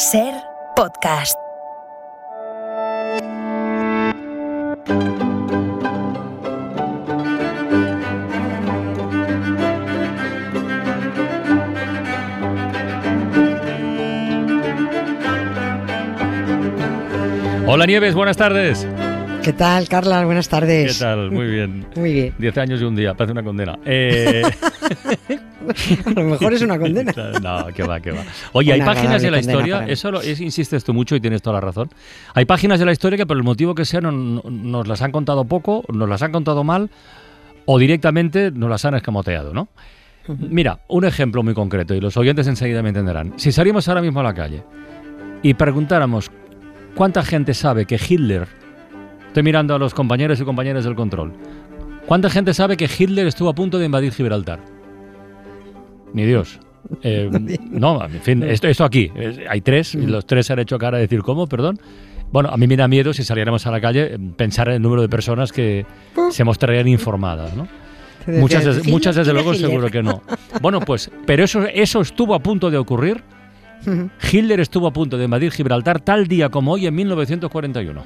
Ser podcast. Hola Nieves, buenas tardes. ¿Qué tal, Carla? Buenas tardes. ¿Qué tal? Muy bien. Muy bien. Diez años y un día, parece una condena. Eh... A lo mejor es una condena. No, que va, que va. Oye, hay Una páginas de la historia, eso lo, es- insistes tú mucho y tienes toda la razón. Hay páginas de la historia que por el motivo que sea no- no- nos las han contado poco, nos las han contado mal o directamente nos las han escamoteado, ¿no? Mira, un ejemplo muy concreto y los oyentes enseguida me entenderán. Si salimos ahora mismo a la calle y preguntáramos cuánta gente sabe que Hitler, estoy mirando a los compañeros y compañeras del control, ¿cuánta gente sabe que Hitler estuvo a punto de invadir Gibraltar? Ni Dios. Eh, no, en fin, esto, esto aquí. hay tres, y los tres se han hecho cara de decir, ¿cómo? Perdón. Bueno, a mí me da miedo si saliéramos a la calle eh, pensar en el número de personas que se mostrarían informadas, ¿no? Muchas, Hitler, muchas desde luego seguro que no. Bueno, pues, pero eso, eso estuvo a punto de ocurrir. Hitler estuvo a punto de invadir Gibraltar tal día como hoy en 1941.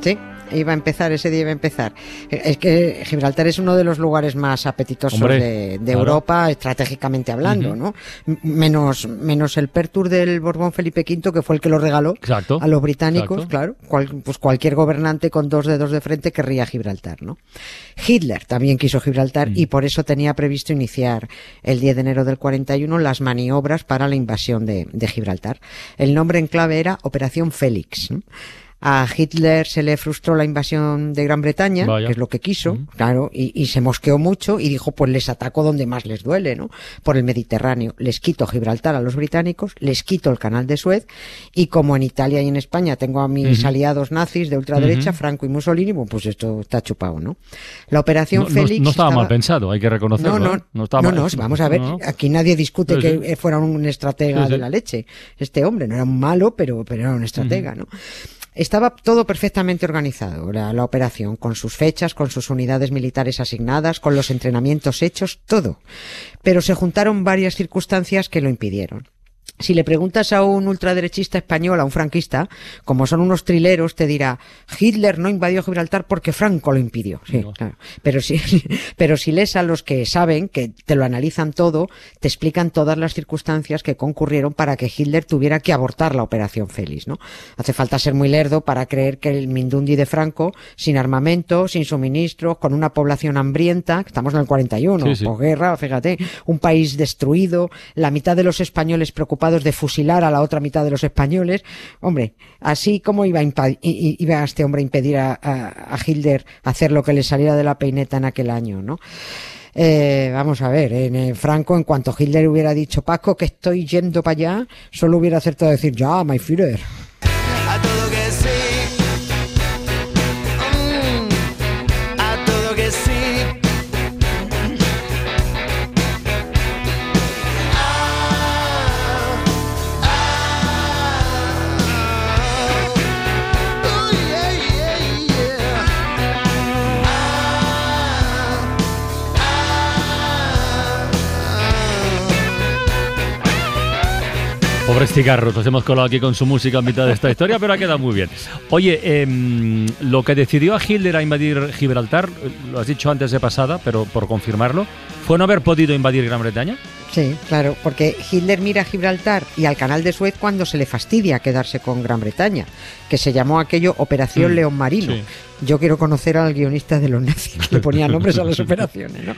Sí, iba a empezar, ese día iba a empezar. Es que Gibraltar es uno de los lugares más apetitosos Hombre, de, de claro. Europa, estratégicamente hablando. ¿no? Menos, menos el Pertur del Borbón Felipe V, que fue el que lo regaló Exacto. a los británicos, Exacto. claro. Cual- pues cualquier gobernante con dos dedos de frente querría Gibraltar, ¿no? Hitler también quiso Gibraltar y por eso tenía previsto iniciar el 10 de enero del 41 las maniobras para la invasión de, de Gibraltar. El nombre en clave era Operación Félix. ¿no? A Hitler se le frustró la invasión de Gran Bretaña, Vaya. que es lo que quiso, Mm. claro, y, y se mosqueó mucho y dijo, pues les ataco donde más les duele, ¿no? Por el Mediterráneo. Les quito Gibraltar a los británicos, les quito el canal de Suez, y como en Italia y en España tengo a mis aliados nazis de ultraderecha. Franco y Mussolini, bueno, pues esto está chupado, ¿no? La operación No, Félix. no estaba, mal pensado, hay que reconocerlo. No, no, ¿eh? no, estaba no, mal- no, vamos a ver, aquí nadie discute Sí, que fuera un estratega Sí, de la leche. Este hombre no era un malo, pero, pero era un estratega, ¿no? Estaba todo perfectamente organizado, la, la operación, con sus fechas, con sus unidades militares asignadas, con los entrenamientos hechos, todo. Pero se juntaron varias circunstancias que lo impidieron. Si le preguntas a un ultraderechista español, a un franquista, como son unos trileros, te dirá, Hitler no invadió Gibraltar porque Franco lo impidió. Sí, No. claro. Pero si, pero si lees a los que saben, que te lo analizan todo, te explican todas las circunstancias que concurrieron para que Hitler tuviera que abortar la operación Félix, ¿no? Hace falta ser muy lerdo para creer que el Mindundi de Franco, sin armamento, sin suministros, con una población hambrienta, estamos en el 41, Sí, sí. posguerra, fíjate, un país destruido, la mitad de los españoles preocupados de fusilar a la otra mitad de los españoles. Hombre, así como iba a, iba este hombre a impedir a, a- a Hitler hacer lo que le saliera de la peineta en aquel año, ¿no? Eh, vamos a ver, en Franco, en cuanto Hitler hubiera dicho, Paco, que estoy yendo para allá, solo hubiera acertado decir, ya, my Führer. Pobres cigarros, los hemos colado aquí con su música en mitad de esta historia, pero ha quedado muy bien. Oye, em, lo que decidió a Hitler a invadir Gibraltar, lo has dicho antes de pasada, pero por confirmarlo, fue no haber podido invadir Gran Bretaña. Sí, claro, porque Hitler mira a Gibraltar y al canal de Suez cuando se le fastidia quedarse con Gran Bretaña, que se llamó aquello Operación Mm, León Marino. sí. Yo quiero conocer al guionista de los nazis que le ponía nombres a las operaciones, ¿no?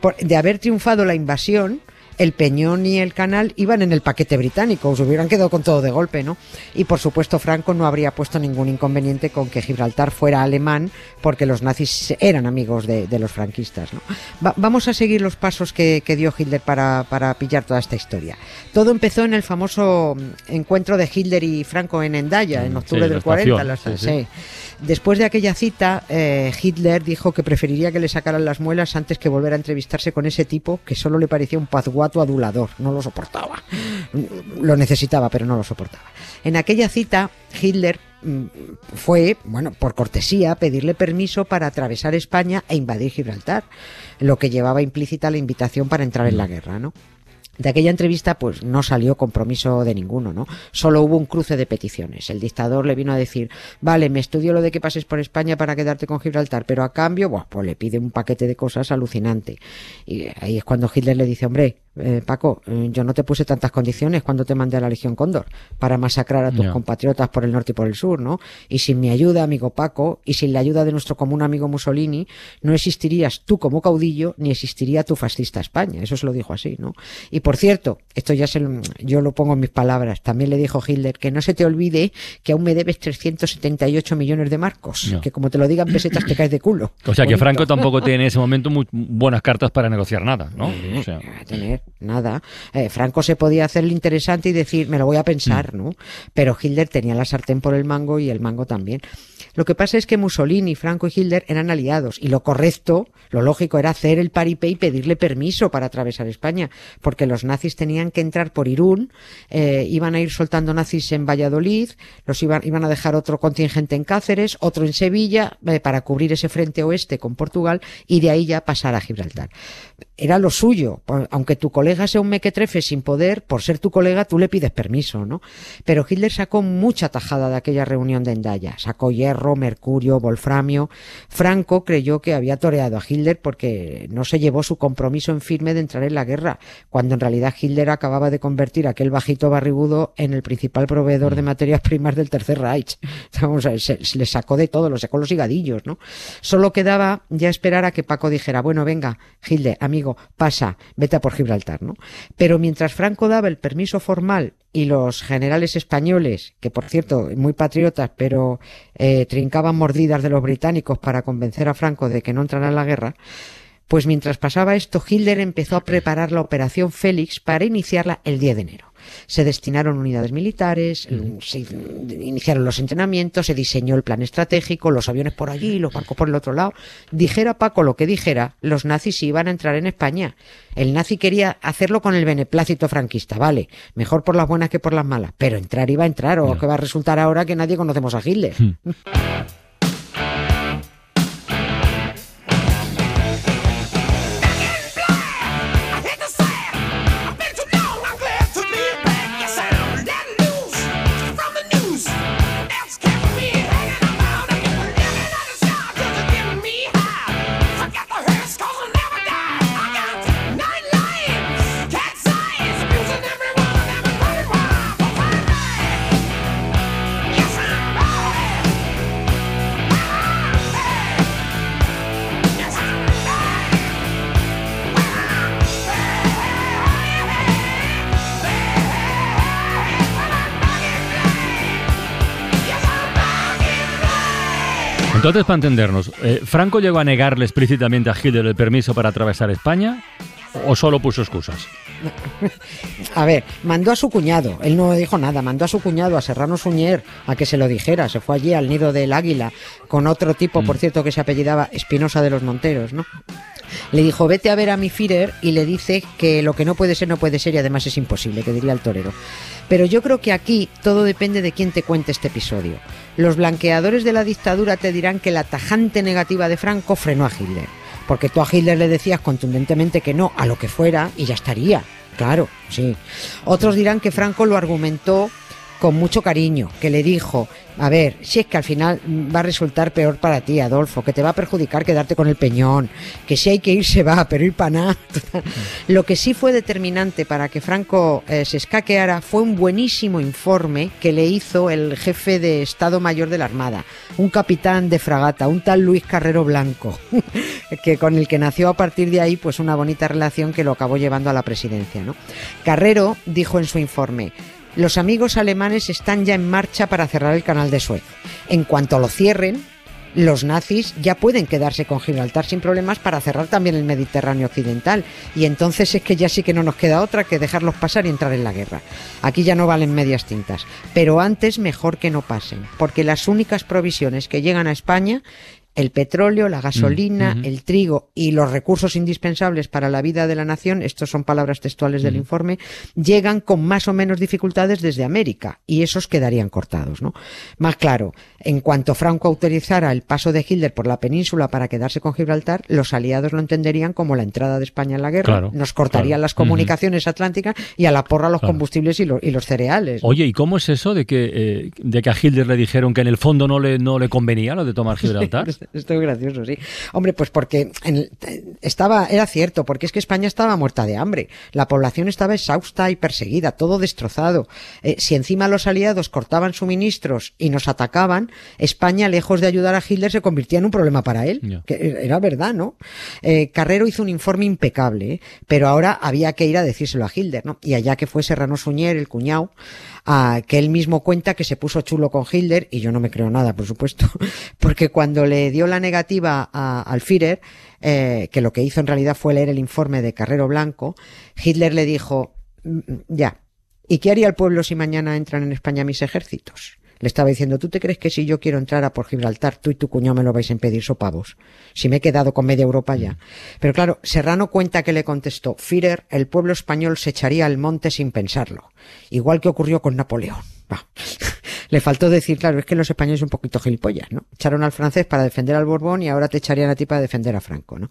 Por- de haber triunfado la invasión, el Peñón y el Canal iban en el paquete británico, se hubieran quedado con todo de golpe, ¿no? Y por supuesto Franco no habría puesto ningún inconveniente con que Gibraltar fuera alemán, porque los nazis eran amigos de, de los franquistas, ¿no? Va- vamos a seguir los pasos que, que dio Hitler para, para pillar toda esta historia. Todo empezó en el famoso encuentro de Hitler y Franco en Endaya, en Mm, octubre sí, del 40. estación, la- sí, sí. sí. Después de aquella cita, eh, Hitler dijo que preferiría que le sacaran las muelas antes que volver a entrevistarse con ese tipo que solo le parecía un pazguato adulador. No lo soportaba. Lo necesitaba, pero no lo soportaba. En aquella cita, Hitler mm, fue, bueno, por cortesía, pedirle permiso para atravesar España e invadir Gibraltar, lo que llevaba implícita la invitación para entrar en la guerra, ¿no? De aquella entrevista, pues no salió compromiso de ninguno, ¿no? Solo hubo un cruce de peticiones. El dictador le vino a decir, vale, me estudio lo de que pases por España para quedarte con Gibraltar, pero a cambio, buah, pues le pide un paquete de cosas alucinante. Y ahí es cuando Hitler le dice, hombre, eh, Paco, eh, yo no te puse tantas condiciones cuando te mandé a la Legión Cóndor para masacrar a tus compatriotas por el norte y por el sur, ¿no? Y sin mi ayuda, amigo Paco, y sin la ayuda de nuestro común amigo Mussolini, no existirías tú como caudillo, ni existiría tu fascista España. Eso se lo dijo así, ¿no? Y por cierto, esto ya se lo- yo lo pongo en mis palabras, también le dijo Hitler que no se te olvide que aún me debes 378 millones de marcos, que como te lo digan pesetas te caes de culo. O sea que. Franco tampoco tiene en ese momento muy buenas cartas para negociar nada, ¿no? O sea, No va a tener nada. Eh, Franco se podía hacerle interesante y decir, me lo voy a pensar, ¿no? Pero Hitler tenía la sartén por el mango y el mango también. Lo que pasa es que Mussolini, Franco y Hitler eran aliados y lo correcto, lo lógico era hacer el paripé y pedirle permiso para atravesar España, porque los nazis tenían que entrar por Irún, eh, iban a ir soltando nazis en Valladolid, los iban, iban a dejar otro contingente en Cáceres, otro en Sevilla, eh, para cubrir ese frente oeste con Portugal y de ahí ya pasar a Gibraltar. Era lo suyo, aunque tu colega sea un mequetrefe sin poder, por ser tu colega tú le pides permiso, ¿no? Pero Hitler sacó mucha tajada de aquella reunión de Endaya, sacó hierro, mercurio, wolframio. Franco creyó que había toreado a Hitler porque no se llevó su compromiso en firme de entrar en la guerra, cuando en realidad Hitler acababa de convertir a aquel bajito barrigudo en el principal proveedor de materias primas del Tercer Reich. Vamos a ver, se, se le sacó de todo, lo sacó los higadillos, ¿no? Solo quedaba ya esperar a que Paco dijera, bueno, venga, Hitler, amigo, pasa, vete a por Gibraltar, Pero mientras Franco daba el permiso formal y los generales españoles, que por cierto, muy patriotas, pero eh, trincaban mordidas de los británicos para convencer a Franco de que no entrara en la guerra, pues mientras pasaba esto, Hitler empezó a preparar la Operación Félix para iniciarla el 10 de enero. Se destinaron unidades militares, se iniciaron los entrenamientos, se diseñó el plan estratégico, los aviones por allí, los barcos por el otro lado. Dijera Paco lo que dijera, los nazis iban a entrar en España. El nazi quería hacerlo con el beneplácito franquista, vale, mejor por las buenas que por las malas, pero entrar iba a entrar, o que va a resultar ahora que nadie conocemos a Hitler. I entonces para entendernos, eh, ¿Franco llegó a negarle explícitamente a Hitler el permiso para atravesar España o solo puso excusas? A ver, mandó a su cuñado, él no dijo nada, mandó a su cuñado, a Serrano Suñer, a que se lo dijera, se fue allí al nido del águila, con otro tipo, por cierto, que se apellidaba Espinosa de los Monteros, ¿no? Le dijo, vete a ver a mi Führer y le dice que lo que no puede ser, no puede ser y además es imposible, que diría el torero. Pero yo creo que aquí todo depende de quién te cuente este episodio. Los blanqueadores de la dictadura te dirán que la tajante negativa de Franco frenó a Hitler. Porque tú a Hitler le decías contundentemente que no a lo que fuera y ya estaría. Claro, sí. Otros dirán que Franco lo argumentó con mucho cariño, que le dijo, a ver, si es que al final va a resultar peor para ti, Adolfo, que te va a perjudicar quedarte con el peñón, que si hay que ir se va, pero ir para nada. Lo que sí fue determinante para que Franco eh, se escaqueara fue un buenísimo informe que le hizo el jefe de Estado Mayor de la Armada, un capitán de fragata, un tal Luis Carrero Blanco, que con el que nació a partir de ahí pues una bonita relación que lo acabó llevando a la presidencia, ¿no? Carrero dijo en su informe los amigos alemanes están ya en marcha para cerrar el canal de Suez. En cuanto lo cierren, los nazis ya pueden quedarse con Gibraltar sin problemas para cerrar también el Mediterráneo occidental. Y entonces es que ya sí que no nos queda otra que dejarlos pasar y entrar en la guerra. Aquí ya no valen medias tintas. Pero antes mejor que no pasen, porque las únicas provisiones que llegan a España el petróleo, la gasolina, Mm, el trigo y los recursos indispensables para la vida de la nación, estos son palabras textuales del informe, llegan con más o menos dificultades desde América y esos quedarían cortados, ¿no? Más claro, en cuanto Franco autorizara el paso de Hitler por la península para quedarse con Gibraltar, los aliados lo entenderían como la entrada de España en la guerra, Claro, nos cortarían claro. las comunicaciones atlánticas y a la porra los Claro. combustibles y, lo- y los cereales. ¿no? Oye, ¿y cómo es eso de que, eh, de que a Hitler le dijeron que en el fondo no le, no le convenía lo de tomar Gibraltar? Esto es gracioso, sí. Hombre, pues porque en estaba, era cierto, porque es que España estaba muerta de hambre. La población estaba exhausta y perseguida, todo destrozado. Eh, si encima los aliados cortaban suministros y nos atacaban, España, lejos de ayudar a Hitler, se convertía en un problema para él. Que era verdad, ¿no? Eh, Carrero hizo un informe impecable, ¿eh? pero ahora había que ir a decírselo a Hitler, ¿no? Y allá que fue Serrano Suñer, el cuñado, a que él mismo cuenta que se puso chulo con Hitler, y yo no me creo nada, por supuesto, porque cuando le dio la negativa a- al Führer, eh, que lo que hizo en realidad fue leer el informe de Carrero Blanco, Hitler le dijo, "Mm, ya, ¿y qué haría el pueblo si mañana entran en España mis ejércitos? Le estaba diciendo, ¿tú te crees que si yo quiero entrar a por Gibraltar, tú y tu cuñado me lo vais a impedir sopavos? Si me he quedado con media Europa ya. Pero claro, Serrano cuenta que le contestó, Führer, el pueblo español se echaría al monte sin pensarlo. Igual que ocurrió con Napoleón. Va. Le faltó decir, claro, es que los españoles son un poquito gilipollas, ¿no? Echaron al francés para defender al Borbón y ahora te echarían a ti para defender a Franco, ¿no?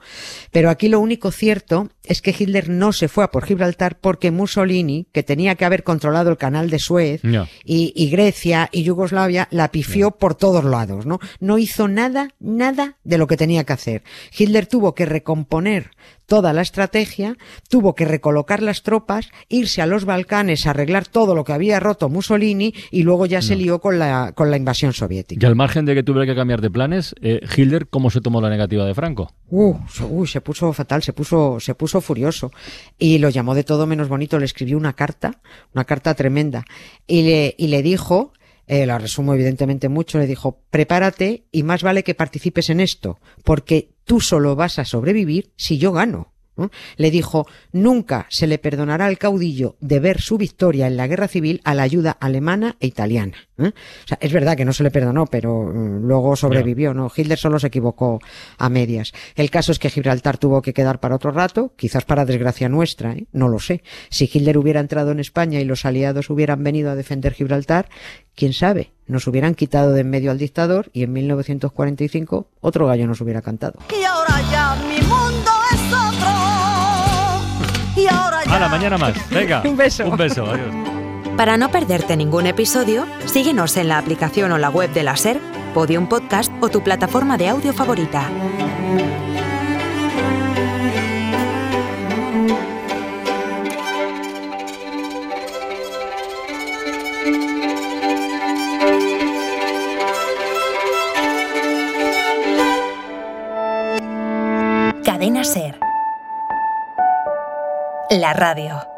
Pero aquí lo único cierto es que Hitler no se fue a por Gibraltar porque Mussolini, que tenía que haber controlado el canal de Suez, y Grecia y Yugoslavia la pifió por todos lados, ¿no? No hizo nada, nada de lo que tenía que hacer. Hitler tuvo que recomponer toda la estrategia, tuvo que recolocar las tropas, irse a los Balcanes a arreglar todo lo que había roto Mussolini y luego ya se lió con la, con la invasión soviética. Y al margen de que tuviera que cambiar de planes, eh, Hitler, ¿cómo se tomó la negativa de Franco? Uh, se puso fatal, se puso, se puso furioso. Y lo llamó de todo menos bonito, le escribió una carta, una carta tremenda. Y le, y le dijo, eh, la resumo evidentemente mucho, le dijo, prepárate y más vale que participes en esto, porque tú solo vas a sobrevivir si yo gano. Le dijo, nunca se le perdonará al caudillo de ver su victoria en la guerra civil a la ayuda alemana e italiana. ¿eh? O sea, es verdad que no se le perdonó, pero mm, luego sobrevivió, ¿no? Hitler solo se equivocó a medias. El caso es que Gibraltar tuvo que quedar para otro rato, quizás para desgracia nuestra, ¿eh? no lo sé. Si Hitler hubiera entrado en España y los aliados hubieran venido a defender Gibraltar, quién sabe, nos hubieran quitado de en medio al dictador y en 1945 otro gallo nos hubiera cantado. Y ahora ya mi A la mañana más. Venga. Un beso. Un beso. Adiós. Para no perderte ningún episodio, síguenos en la aplicación o la web de la SER, Podium Podcast o tu plataforma de audio favorita. La radio.